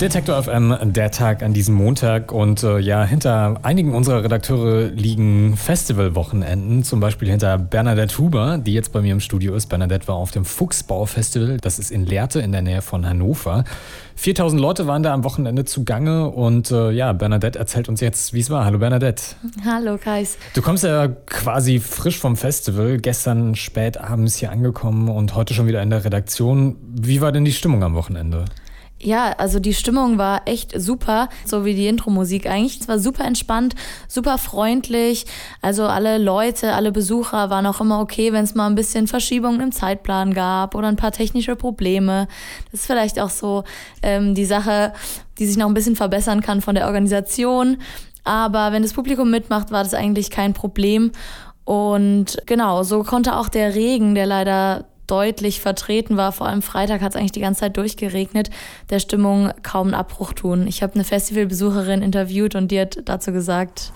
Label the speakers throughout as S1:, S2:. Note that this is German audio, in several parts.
S1: Detektor FM, der Tag an diesem Montag. Und äh, ja, hinter einigen unserer Redakteure liegen Festivalwochenenden. Zum Beispiel hinter Bernadette Huber, die jetzt bei mir im Studio ist. Bernadette war auf dem Fuchsbau-Festival. Das ist in Lehrte in der Nähe von Hannover. 4000 Leute waren da am Wochenende zugange. Und äh, ja, Bernadette erzählt uns jetzt, wie es war. Hallo Bernadette.
S2: Hallo Kais.
S1: Du kommst ja quasi frisch vom Festival. Gestern spät abends hier angekommen und heute schon wieder in der Redaktion. Wie war denn die Stimmung am Wochenende?
S2: Ja, also die Stimmung war echt super, so wie die Intro-Musik eigentlich. Es war super entspannt, super freundlich. Also alle Leute, alle Besucher waren auch immer okay, wenn es mal ein bisschen Verschiebungen im Zeitplan gab oder ein paar technische Probleme. Das ist vielleicht auch so ähm, die Sache, die sich noch ein bisschen verbessern kann von der Organisation. Aber wenn das Publikum mitmacht, war das eigentlich kein Problem. Und genau, so konnte auch der Regen, der leider deutlich vertreten war. Vor allem Freitag hat es eigentlich die ganze Zeit durchgeregnet, der Stimmung kaum einen Abbruch tun. Ich habe eine Festivalbesucherin interviewt und die hat dazu gesagt,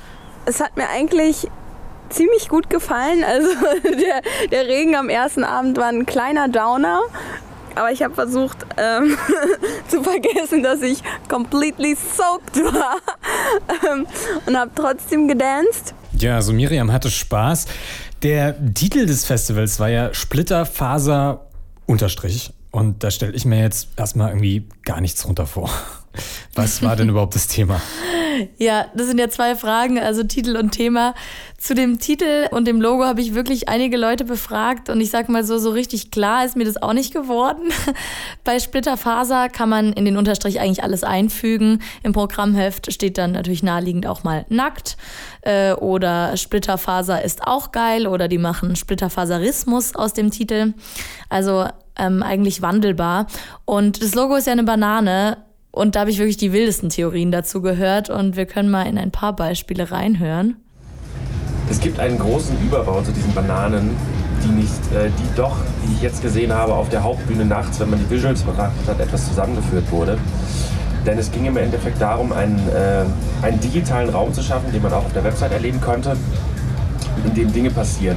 S3: es hat mir eigentlich ziemlich gut gefallen. Also der, der Regen am ersten Abend war ein kleiner Downer. Aber ich habe versucht ähm, zu vergessen, dass ich completely soaked war ähm, und habe trotzdem gedanced.
S1: Ja, also Miriam hatte Spaß. Der Titel des Festivals war ja Splitterfaser Unterstrich. Und da stelle ich mir jetzt erstmal irgendwie gar nichts drunter vor. Was war denn überhaupt das Thema?
S2: Ja, das sind ja zwei Fragen, also Titel und Thema. Zu dem Titel und dem Logo habe ich wirklich einige Leute befragt und ich sag mal so, so richtig klar ist mir das auch nicht geworden. Bei Splitterfaser kann man in den Unterstrich eigentlich alles einfügen. Im Programmheft steht dann natürlich naheliegend auch mal nackt äh, oder Splitterfaser ist auch geil oder die machen Splitterfaserismus aus dem Titel. Also ähm, eigentlich wandelbar. Und das Logo ist ja eine Banane und da habe ich wirklich die wildesten Theorien dazu gehört und wir können mal in ein paar Beispiele reinhören.
S4: Es gibt einen großen Überbau zu diesen Bananen, die nicht, äh, die doch, die ich jetzt gesehen habe, auf der Hauptbühne nachts, wenn man die Visuals betrachtet hat, etwas zusammengeführt wurde. Denn es ging im Endeffekt darum, einen, äh, einen digitalen Raum zu schaffen, den man auch auf der Website erleben konnte, in dem Dinge passieren.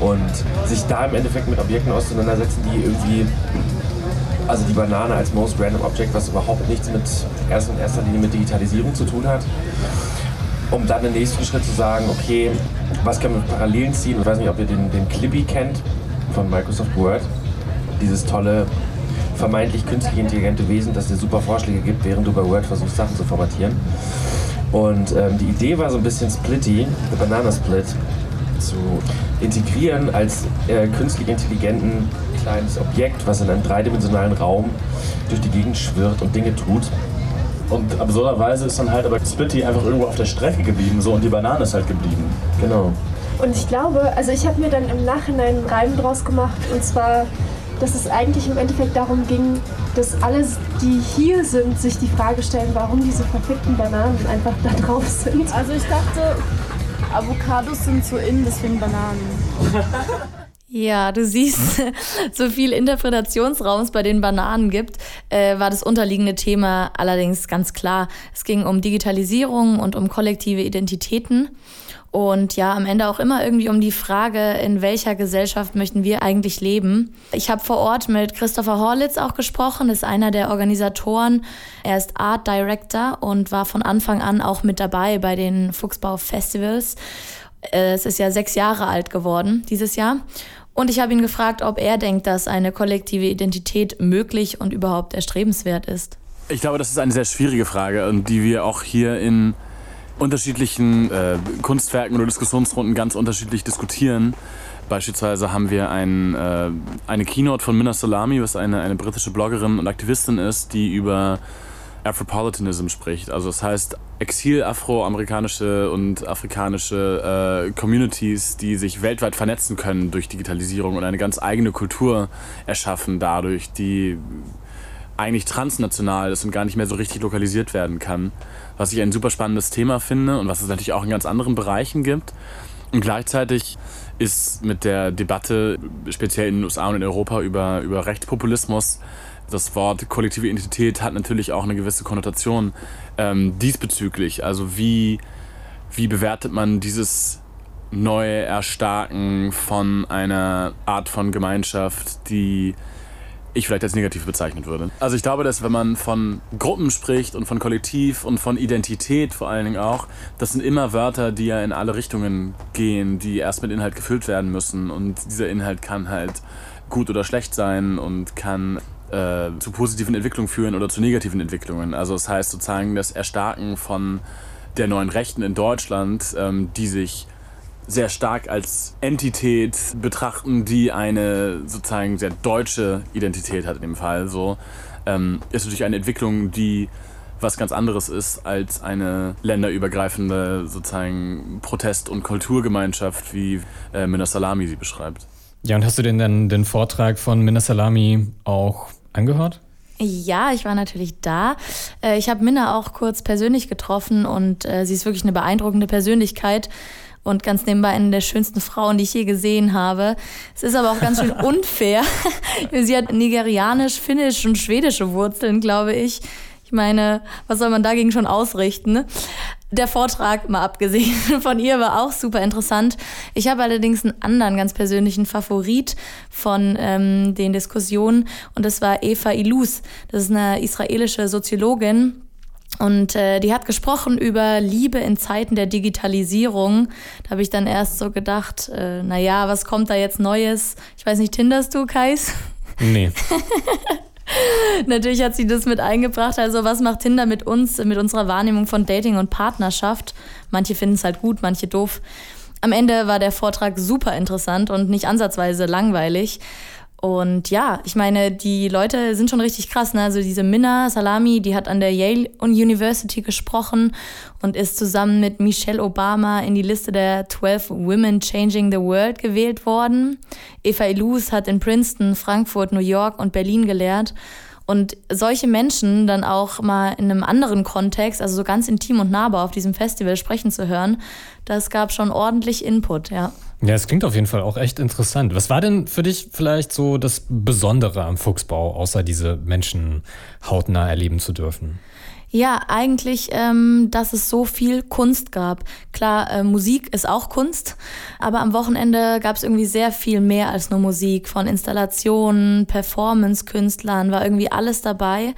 S4: Und sich da im Endeffekt mit Objekten auseinandersetzen, die irgendwie also die Banane als Most Random Object, was überhaupt nichts mit erst in erster Linie mit Digitalisierung zu tun hat. Um dann den nächsten Schritt zu sagen, okay, was können wir Parallelen ziehen? Ich weiß nicht, ob ihr den, den Clippy kennt von Microsoft Word. Dieses tolle, vermeintlich künstlich intelligente Wesen, das dir super Vorschläge gibt, während du bei Word versuchst, Sachen zu formatieren. Und ähm, die Idee war so ein bisschen Splitty, the Banana Split, zu integrieren als äh, künstlich intelligenten kleines Objekt, was in einem dreidimensionalen Raum durch die Gegend schwirrt und Dinge tut.
S5: Und absurderweise ist dann halt aber Splitty einfach irgendwo auf der Strecke geblieben so und die Banane ist halt geblieben.
S4: Genau.
S6: Und ich glaube, also ich habe mir dann im Nachhinein einen Reim draus gemacht und zwar, dass es eigentlich im Endeffekt darum ging, dass alle, die hier sind, sich die Frage stellen, warum diese verfickten Bananen einfach da drauf sind.
S7: Also ich dachte, Avocados sind zu in, deswegen Bananen.
S2: Ja, du siehst, so viel Interpretationsraums bei den Bananen gibt, äh, war das unterliegende Thema allerdings ganz klar. Es ging um Digitalisierung und um kollektive Identitäten. Und ja, am Ende auch immer irgendwie um die Frage, in welcher Gesellschaft möchten wir eigentlich leben. Ich habe vor Ort mit Christopher Horlitz auch gesprochen, ist einer der Organisatoren. Er ist Art Director und war von Anfang an auch mit dabei bei den Fuchsbau Festivals. Äh, es ist ja sechs Jahre alt geworden dieses Jahr. Und ich habe ihn gefragt, ob er denkt, dass eine kollektive Identität möglich und überhaupt erstrebenswert ist.
S8: Ich glaube, das ist eine sehr schwierige Frage die wir auch hier in unterschiedlichen äh, Kunstwerken oder Diskussionsrunden ganz unterschiedlich diskutieren. Beispielsweise haben wir ein, äh, eine Keynote von Minna Salami, was eine, eine britische Bloggerin und Aktivistin ist, die über Afropolitanism spricht. Also das heißt Exil-afroamerikanische und afrikanische äh, Communities, die sich weltweit vernetzen können durch Digitalisierung und eine ganz eigene Kultur erschaffen dadurch, die eigentlich transnational ist und gar nicht mehr so richtig lokalisiert werden kann. Was ich ein super spannendes Thema finde und was es natürlich auch in ganz anderen Bereichen gibt. Und gleichzeitig ist mit der Debatte, speziell in den USA und in Europa, über, über Rechtspopulismus, das Wort kollektive Identität hat natürlich auch eine gewisse Konnotation ähm, diesbezüglich. Also wie, wie bewertet man dieses neue Erstarken von einer Art von Gemeinschaft, die ich vielleicht als negativ bezeichnen würde. Also ich glaube, dass wenn man von Gruppen spricht und von Kollektiv und von Identität vor allen Dingen auch, das sind immer Wörter, die ja in alle Richtungen gehen, die erst mit Inhalt gefüllt werden müssen. Und dieser Inhalt kann halt gut oder schlecht sein und kann äh, zu positiven Entwicklungen führen oder zu negativen Entwicklungen. Also das heißt sozusagen das Erstarken von der neuen Rechten in Deutschland, ähm, die sich sehr stark als Entität betrachten, die eine sozusagen sehr deutsche Identität hat in dem Fall. So ähm, ist natürlich eine Entwicklung, die was ganz anderes ist als eine länderübergreifende sozusagen Protest- und Kulturgemeinschaft, wie äh, Minna Salami sie beschreibt.
S1: Ja, und hast du denn dann den Vortrag von Minna Salami auch angehört?
S2: Ja, ich war natürlich da. Äh, ich habe Minna auch kurz persönlich getroffen und äh, sie ist wirklich eine beeindruckende Persönlichkeit und ganz nebenbei eine der schönsten Frauen, die ich je gesehen habe. Es ist aber auch ganz schön unfair. Sie hat nigerianisch, finnisch und schwedische Wurzeln, glaube ich. Ich meine, was soll man dagegen schon ausrichten? Der Vortrag, mal abgesehen von ihr, war auch super interessant. Ich habe allerdings einen anderen ganz persönlichen Favorit von ähm, den Diskussionen und das war Eva Ilus. Das ist eine israelische Soziologin, und äh, die hat gesprochen über Liebe in Zeiten der Digitalisierung. Da habe ich dann erst so gedacht, äh, naja, was kommt da jetzt Neues? Ich weiß nicht, tinderst du, Kais?
S1: Nee.
S2: Natürlich hat sie das mit eingebracht. Also, was macht Tinder mit uns, mit unserer Wahrnehmung von Dating und Partnerschaft? Manche finden es halt gut, manche doof. Am Ende war der Vortrag super interessant und nicht ansatzweise langweilig. Und ja, ich meine, die Leute sind schon richtig krass. Ne? Also diese Minna Salami, die hat an der Yale University gesprochen und ist zusammen mit Michelle Obama in die Liste der 12 Women Changing the World gewählt worden. Eva Ilus hat in Princeton, Frankfurt, New York und Berlin gelehrt. Und solche Menschen dann auch mal in einem anderen Kontext, also so ganz intim und nahbar auf diesem Festival sprechen zu hören, das gab schon ordentlich Input, ja.
S1: Ja, es klingt auf jeden Fall auch echt interessant. Was war denn für dich vielleicht so das Besondere am Fuchsbau, außer diese Menschen hautnah erleben zu dürfen?
S2: Ja, eigentlich, ähm, dass es so viel Kunst gab. Klar, äh, Musik ist auch Kunst, aber am Wochenende gab es irgendwie sehr viel mehr als nur Musik. Von Installationen, Performance-Künstlern war irgendwie alles dabei.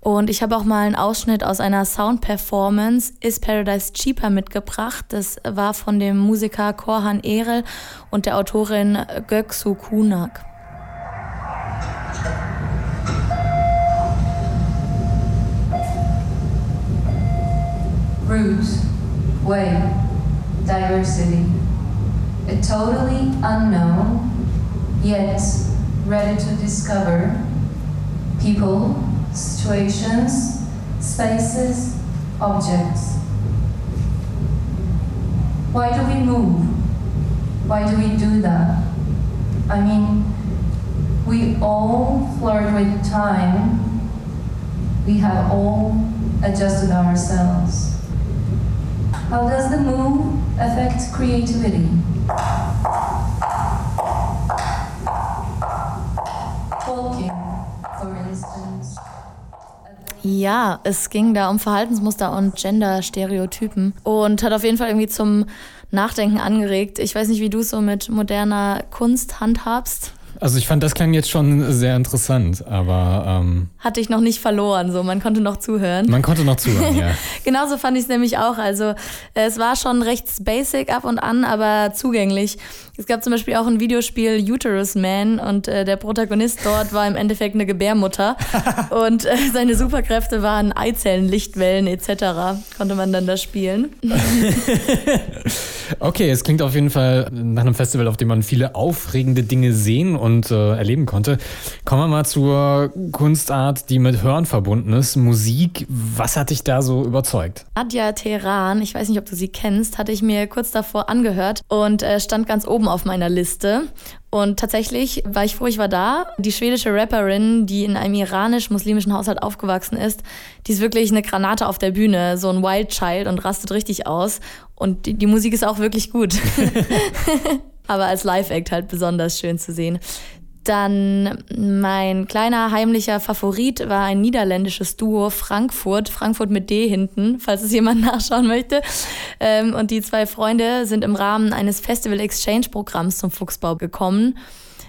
S2: Und ich habe auch mal einen Ausschnitt aus einer Sound-Performance Is Paradise Cheaper mitgebracht. Das war von dem Musiker Korhan Erel und der Autorin Göksu Kunak.
S9: Roots, way, diversity. A totally unknown, yet ready to discover people situations, spaces, objects. Why do we move? Why do we do that? I mean, we all flirt with time. We have all adjusted ourselves. How does the move affect creativity? Talking, for instance.
S2: Ja, es ging da um Verhaltensmuster und Gender-Stereotypen und hat auf jeden Fall irgendwie zum Nachdenken angeregt. Ich weiß nicht, wie du es so mit moderner Kunst handhabst.
S1: Also ich fand, das klang jetzt schon sehr interessant, aber... Ähm,
S2: Hatte ich noch nicht verloren, so man konnte noch zuhören.
S1: Man konnte noch zuhören, ja.
S2: Genauso fand ich es nämlich auch. Also es war schon recht basic ab und an, aber zugänglich. Es gab zum Beispiel auch ein Videospiel Uterus Man und äh, der Protagonist dort war im Endeffekt eine Gebärmutter und äh, seine Superkräfte waren Eizellen, Lichtwellen etc. Konnte man dann da spielen.
S1: okay, es klingt auf jeden Fall nach einem Festival, auf dem man viele aufregende Dinge sehen und äh, erleben konnte. Kommen wir mal zur Kunstart, die mit Hören verbunden ist, Musik. Was hat dich da so überzeugt?
S2: Adja Teheran, ich weiß nicht, ob du sie kennst, hatte ich mir kurz davor angehört und äh, stand ganz oben oben auf meiner Liste. Und tatsächlich war ich froh, ich war da. Die schwedische Rapperin, die in einem iranisch-muslimischen Haushalt aufgewachsen ist, die ist wirklich eine Granate auf der Bühne, so ein Wild Child und rastet richtig aus. Und die, die Musik ist auch wirklich gut. Aber als Live-Act halt besonders schön zu sehen. Dann mein kleiner heimlicher Favorit war ein niederländisches Duo Frankfurt, Frankfurt mit D hinten, falls es jemand nachschauen möchte. Ähm, und die zwei Freunde sind im Rahmen eines Festival Exchange Programms zum Fuchsbau gekommen.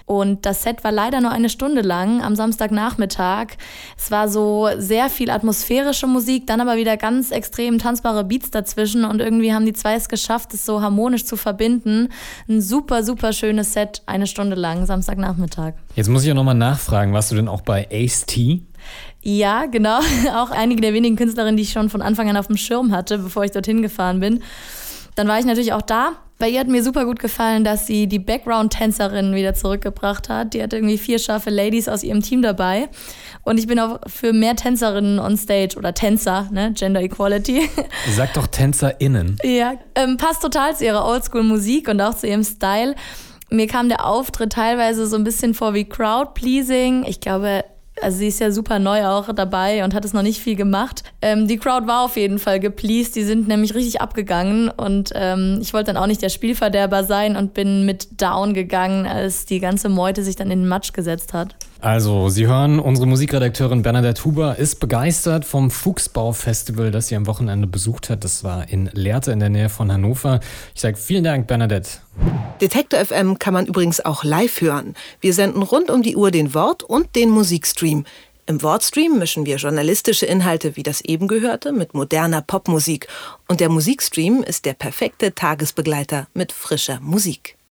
S2: Und das Set war leider nur eine Stunde lang am Samstagnachmittag. Es war so sehr viel atmosphärische Musik, dann aber wieder ganz extrem tanzbare Beats dazwischen. Und irgendwie haben die zwei es geschafft, es so harmonisch zu verbinden. Ein super, super schönes Set, eine Stunde lang, Samstagnachmittag.
S1: Jetzt muss ich ja nochmal nachfragen, warst du denn auch bei Ace T?
S2: Ja, genau. Auch einige der wenigen Künstlerinnen, die ich schon von Anfang an auf dem Schirm hatte, bevor ich dorthin gefahren bin. Dann war ich natürlich auch da. Bei ihr hat mir super gut gefallen, dass sie die Background-Tänzerin wieder zurückgebracht hat. Die hat irgendwie vier scharfe Ladies aus ihrem Team dabei. Und ich bin auch für mehr Tänzerinnen on stage oder Tänzer, ne? Gender Equality.
S1: Sag doch TänzerInnen.
S2: Ja, ähm, passt total zu ihrer Oldschool-Musik und auch zu ihrem Style. Mir kam der Auftritt teilweise so ein bisschen vor wie Crowd-Pleasing. Ich glaube, also sie ist ja super neu auch dabei und hat es noch nicht viel gemacht. Ähm, die Crowd war auf jeden Fall gepleased, die sind nämlich richtig abgegangen und ähm, ich wollte dann auch nicht der Spielverderber sein und bin mit down gegangen, als die ganze Meute sich dann in den Matsch gesetzt hat.
S1: Also, Sie hören, unsere Musikredakteurin Bernadette Huber ist begeistert vom Fuchsbau-Festival, das sie am Wochenende besucht hat. Das war in Lehrte in der Nähe von Hannover. Ich sage vielen Dank, Bernadette.
S10: Detektor FM kann man übrigens auch live hören. Wir senden rund um die Uhr den Wort- und den Musikstream. Im Wortstream mischen wir journalistische Inhalte wie das eben gehörte mit moderner Popmusik. Und der Musikstream ist der perfekte Tagesbegleiter mit frischer Musik.